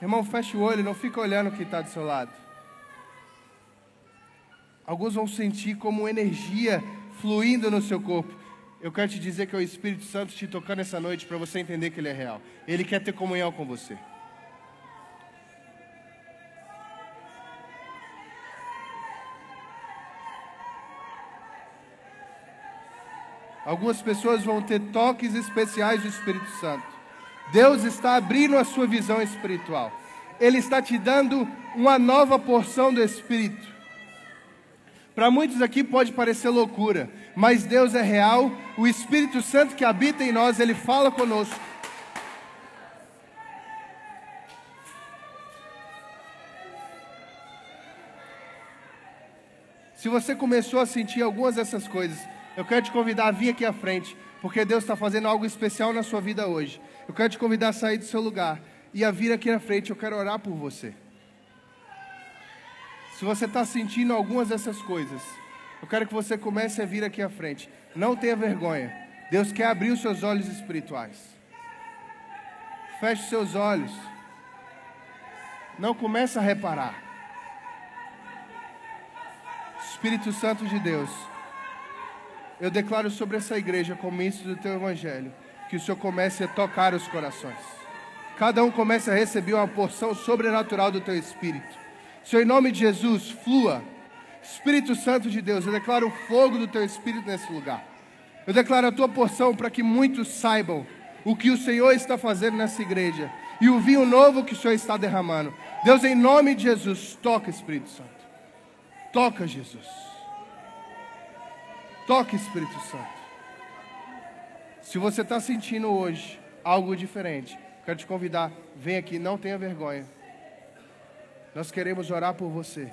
Irmão, feche o olho, não fica olhando quem está do seu lado. Alguns vão sentir como energia fluindo no seu corpo eu quero te dizer que é o Espírito Santo te tocando essa noite para você entender que Ele é real. Ele quer ter comunhão com você. Algumas pessoas vão ter toques especiais do Espírito Santo. Deus está abrindo a sua visão espiritual. Ele está te dando uma nova porção do Espírito. Para muitos aqui pode parecer loucura, mas Deus é real. O Espírito Santo que habita em nós, ele fala conosco. Se você começou a sentir algumas dessas coisas, eu quero te convidar a vir aqui à frente, porque Deus está fazendo algo especial na sua vida hoje. Eu quero te convidar a sair do seu lugar e a vir aqui à frente. Eu quero orar por você. Se você está sentindo algumas dessas coisas, eu quero que você comece a vir aqui à frente. Não tenha vergonha. Deus quer abrir os seus olhos espirituais. Feche os seus olhos. Não comece a reparar. Espírito Santo de Deus, eu declaro sobre essa igreja, como ministro do teu evangelho, que o Senhor comece a tocar os corações. Cada um comece a receber uma porção sobrenatural do teu espírito. Senhor, em nome de Jesus, flua. Espírito Santo de Deus, eu declaro o fogo do teu espírito nesse lugar. Eu declaro a tua porção para que muitos saibam o que o Senhor está fazendo nessa igreja e o vinho novo que o Senhor está derramando. Deus, em nome de Jesus, toca, Espírito Santo. Toca, Jesus. Toca, Espírito Santo. Se você está sentindo hoje algo diferente, quero te convidar, vem aqui, não tenha vergonha. Nós queremos orar por você.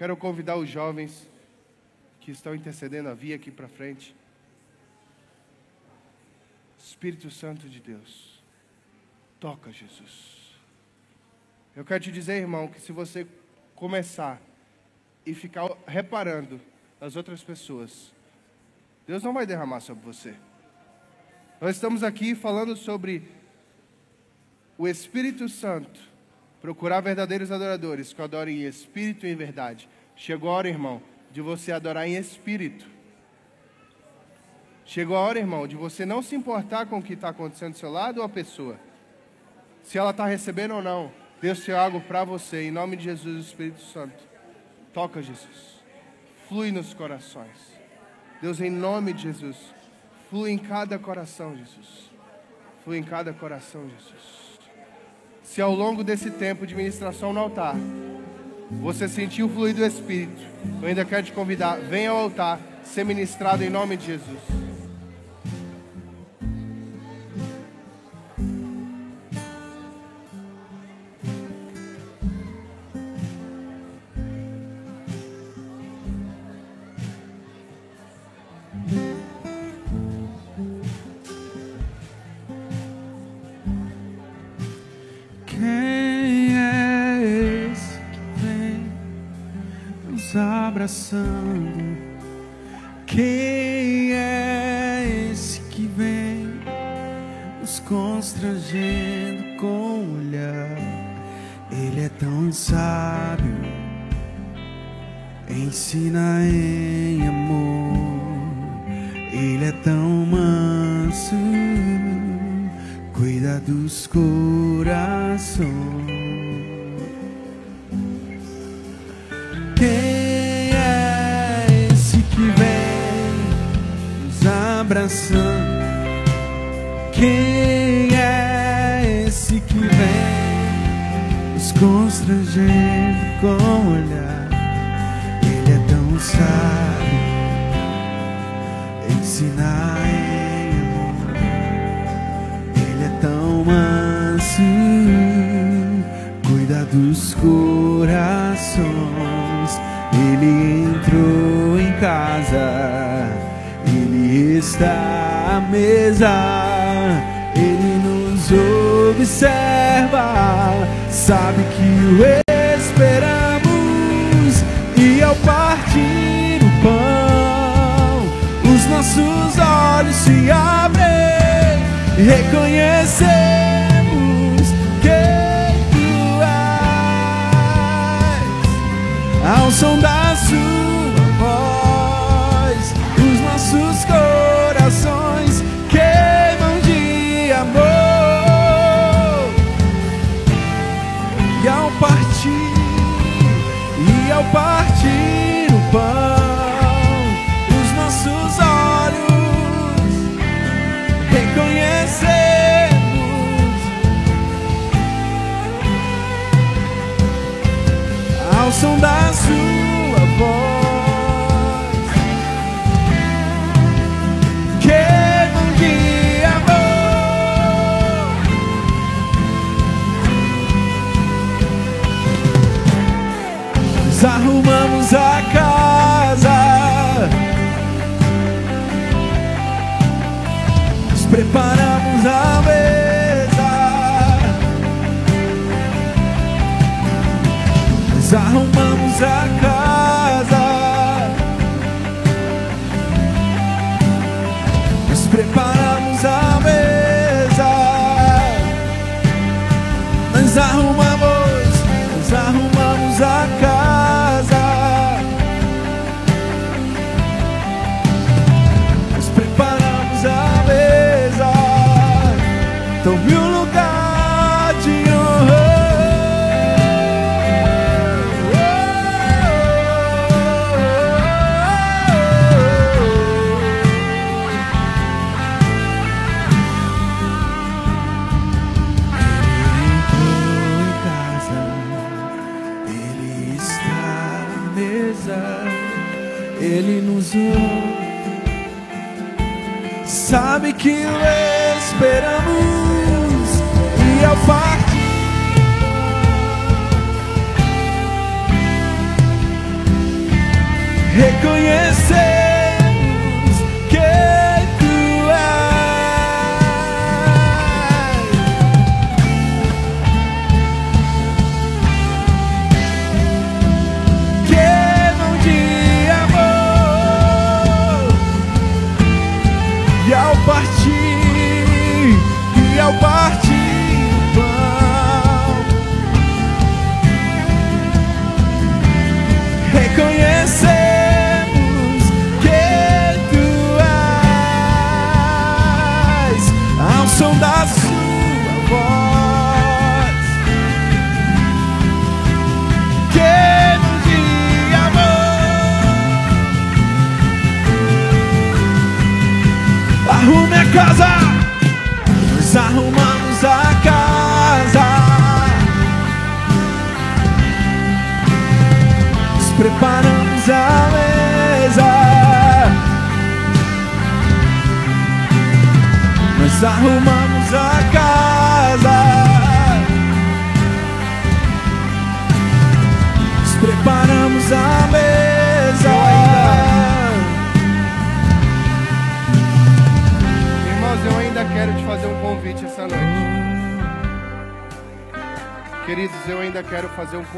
Quero convidar os jovens que estão intercedendo a vir aqui para frente. Espírito Santo de Deus, toca Jesus. Eu quero te dizer, irmão, que se você começar e ficar reparando nas outras pessoas, Deus não vai derramar sobre você. Nós estamos aqui falando sobre o Espírito Santo, procurar verdadeiros adoradores que adorem em espírito e em verdade. Chegou a hora, irmão, de você adorar em espírito. Chegou a hora, irmão, de você não se importar com o que está acontecendo do seu lado ou a pessoa. Se ela está recebendo ou não. Deus tem algo para você, em nome de Jesus, Espírito Santo. Toca, Jesus. Flui nos corações. Deus, em nome de Jesus. Flui em cada coração, Jesus. Flui em cada coração, Jesus. Se ao longo desse tempo de ministração no altar, você sentiu o fluir do Espírito, eu ainda quero te convidar, venha ao altar, ser ministrado em nome de Jesus. Abraçando. Quem é esse que vem nos constrangendo com o olhar? Ele é tão sábio, ensina Reconhecemos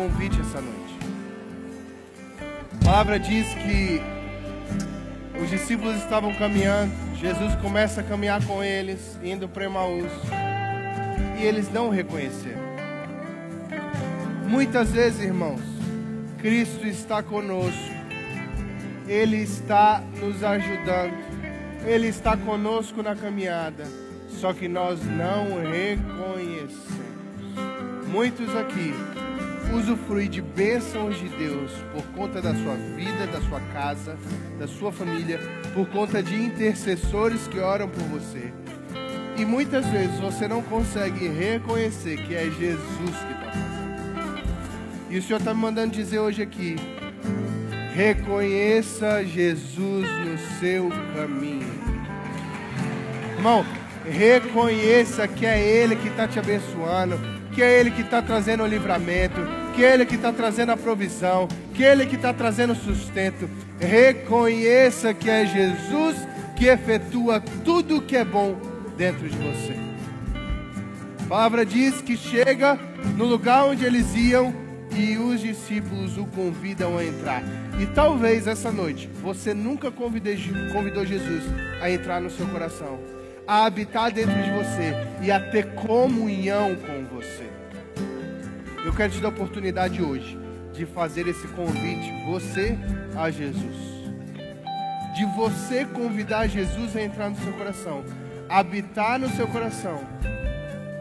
convite essa noite. A palavra diz que os discípulos estavam caminhando, Jesus começa a caminhar com eles, indo para Emaús, e eles não o reconheceram. Muitas vezes, irmãos, Cristo está conosco, Ele está nos ajudando, Ele está conosco na caminhada, só que nós não reconhecemos. Muitos aqui usufruem de bênçãos de Deus por conta da sua vida, da sua casa, da sua família, por conta de intercessores que oram por você. E muitas vezes você não consegue reconhecer que é Jesus que está fazendo. E o Senhor está me mandando dizer hoje aqui: reconheça Jesus no seu caminho. Irmão, reconheça que é Ele que está te abençoando, que é Ele que está trazendo o livramento, que Ele que está trazendo a provisão, que Ele que está trazendo o sustento. Reconheça que é Jesus que efetua tudo o que é bom dentro de você. A palavra diz que chega no lugar onde eles iam e os discípulos o convidam a entrar. E talvez essa noite você nunca convidou Jesus a entrar no seu coração, a habitar dentro de você e a ter comunhão com você. Eu quero te dar a oportunidade hoje de fazer esse convite, você a Jesus. De você convidar Jesus a entrar no seu coração, habitar no seu coração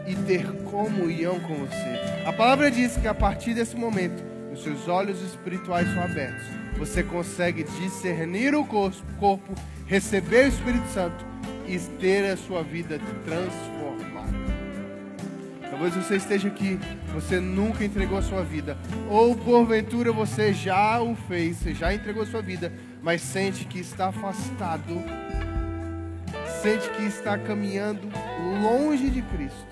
e ter comunhão com você. A palavra diz que a partir desse momento, os seus olhos espirituais são abertos. Você consegue discernir o corpo, receber o Espírito Santo e ter a sua vida transformada. Talvez você esteja aqui, você nunca entregou a sua vida, ou porventura você já o fez, você já entregou a sua vida, mas sente que está afastado, sente que está caminhando longe de Cristo.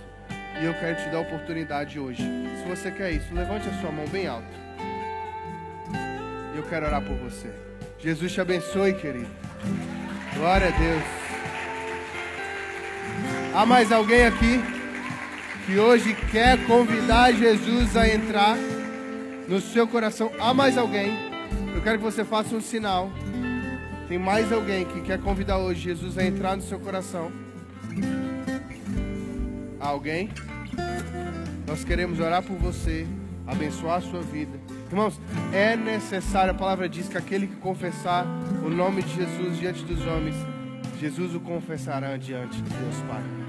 E eu quero te dar a oportunidade hoje. Se você quer isso, levante a sua mão bem alto. Eu quero orar por você. Jesus te abençoe, querido. Glória a Deus. Há mais alguém aqui que hoje quer convidar Jesus a entrar no seu coração? Há mais alguém? Eu quero que você faça um sinal. Tem mais alguém que quer convidar hoje Jesus a entrar no seu coração? Alguém? Nós queremos orar por você, abençoar a sua vida. Irmãos, é necessário, a palavra diz que aquele que confessar o nome de Jesus diante dos homens, Jesus o confessará diante de Deus Pai.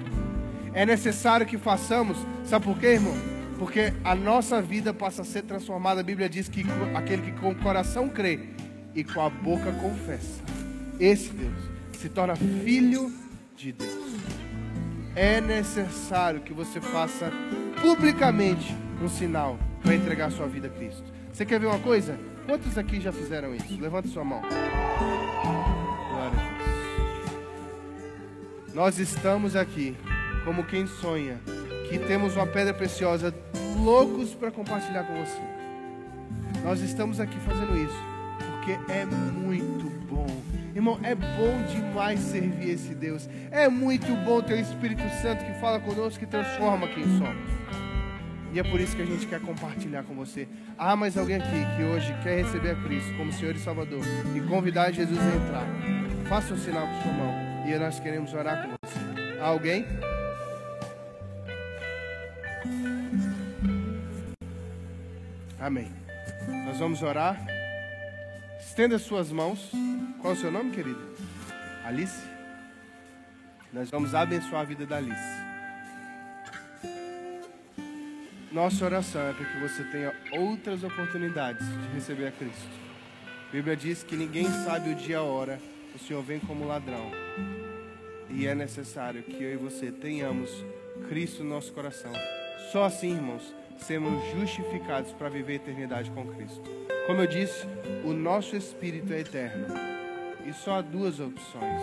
É necessário que façamos, sabe por quê, irmão? Porque a nossa vida passa a ser transformada. A Bíblia diz que aquele que com o coração crê e com a boca confessa, esse Deus se torna filho de Deus. É necessário que você faça publicamente um sinal para entregar sua vida a Cristo. Você quer ver uma coisa? Quantos aqui já fizeram isso? Levante sua mão. Glória a Deus. Nós estamos aqui como quem sonha que temos uma pedra preciosa, loucos para compartilhar com você. Nós estamos aqui fazendo isso porque é muito bom. Irmão, é bom demais servir esse Deus. É muito bom ter o Espírito Santo que fala conosco, que transforma quem somos. E é por isso que a gente quer compartilhar com você. Há mais alguém aqui que hoje quer receber a Cristo como Senhor e Salvador e convidar Jesus a entrar. Faça um sinal com sua mão e nós queremos orar com você. Há alguém? Amém. Nós vamos orar. Estenda suas mãos. Qual é o seu nome, querido? Alice? Nós vamos abençoar a vida da Alice. Nossa oração é para que você tenha outras oportunidades de receber a Cristo. A Bíblia diz que ninguém sabe o dia e a hora, o Senhor vem como ladrão. E é necessário que eu e você tenhamos Cristo no nosso coração. Só assim, irmãos, sermos justificados para viver a eternidade com Cristo. Como eu disse, o nosso espírito é eterno. E só há duas opções,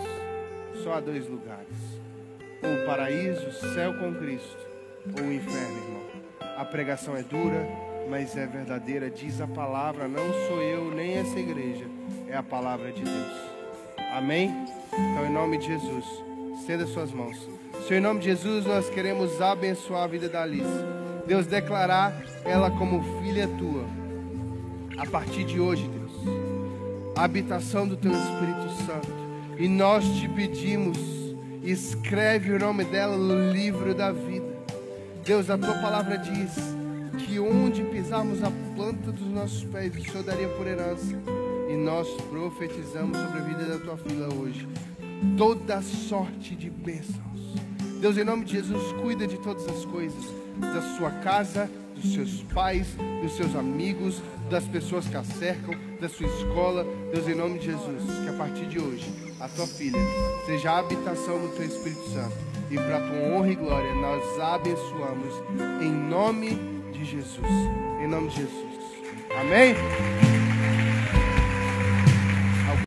só há dois lugares: ou o paraíso, céu com Cristo, ou o inferno, irmão. A pregação é dura, mas é verdadeira, diz a palavra, não sou eu nem essa igreja, é a palavra de Deus. Amém? Então, em nome de Jesus, estenda suas mãos. Senhor, em nome de Jesus, nós queremos abençoar a vida da Alice. Deus, declarar ela como filha tua. A partir de hoje, Deus, a habitação do teu Espírito Santo. E nós te pedimos, escreve o nome dela no livro da vida. Deus, a tua palavra diz que onde pisarmos a planta dos nossos pés, o Senhor daria por herança. E nós profetizamos sobre a vida da tua filha hoje. Toda sorte de bênçãos. Deus, em nome de Jesus, cuida de todas as coisas. Da sua casa, dos seus pais, dos seus amigos, das pessoas que a cercam, da sua escola. Deus, em nome de Jesus, que a partir de hoje, a tua filha seja a habitação do teu Espírito Santo e para tua honra e glória nós abençoamos em nome de Jesus. Em nome de Jesus. Amém?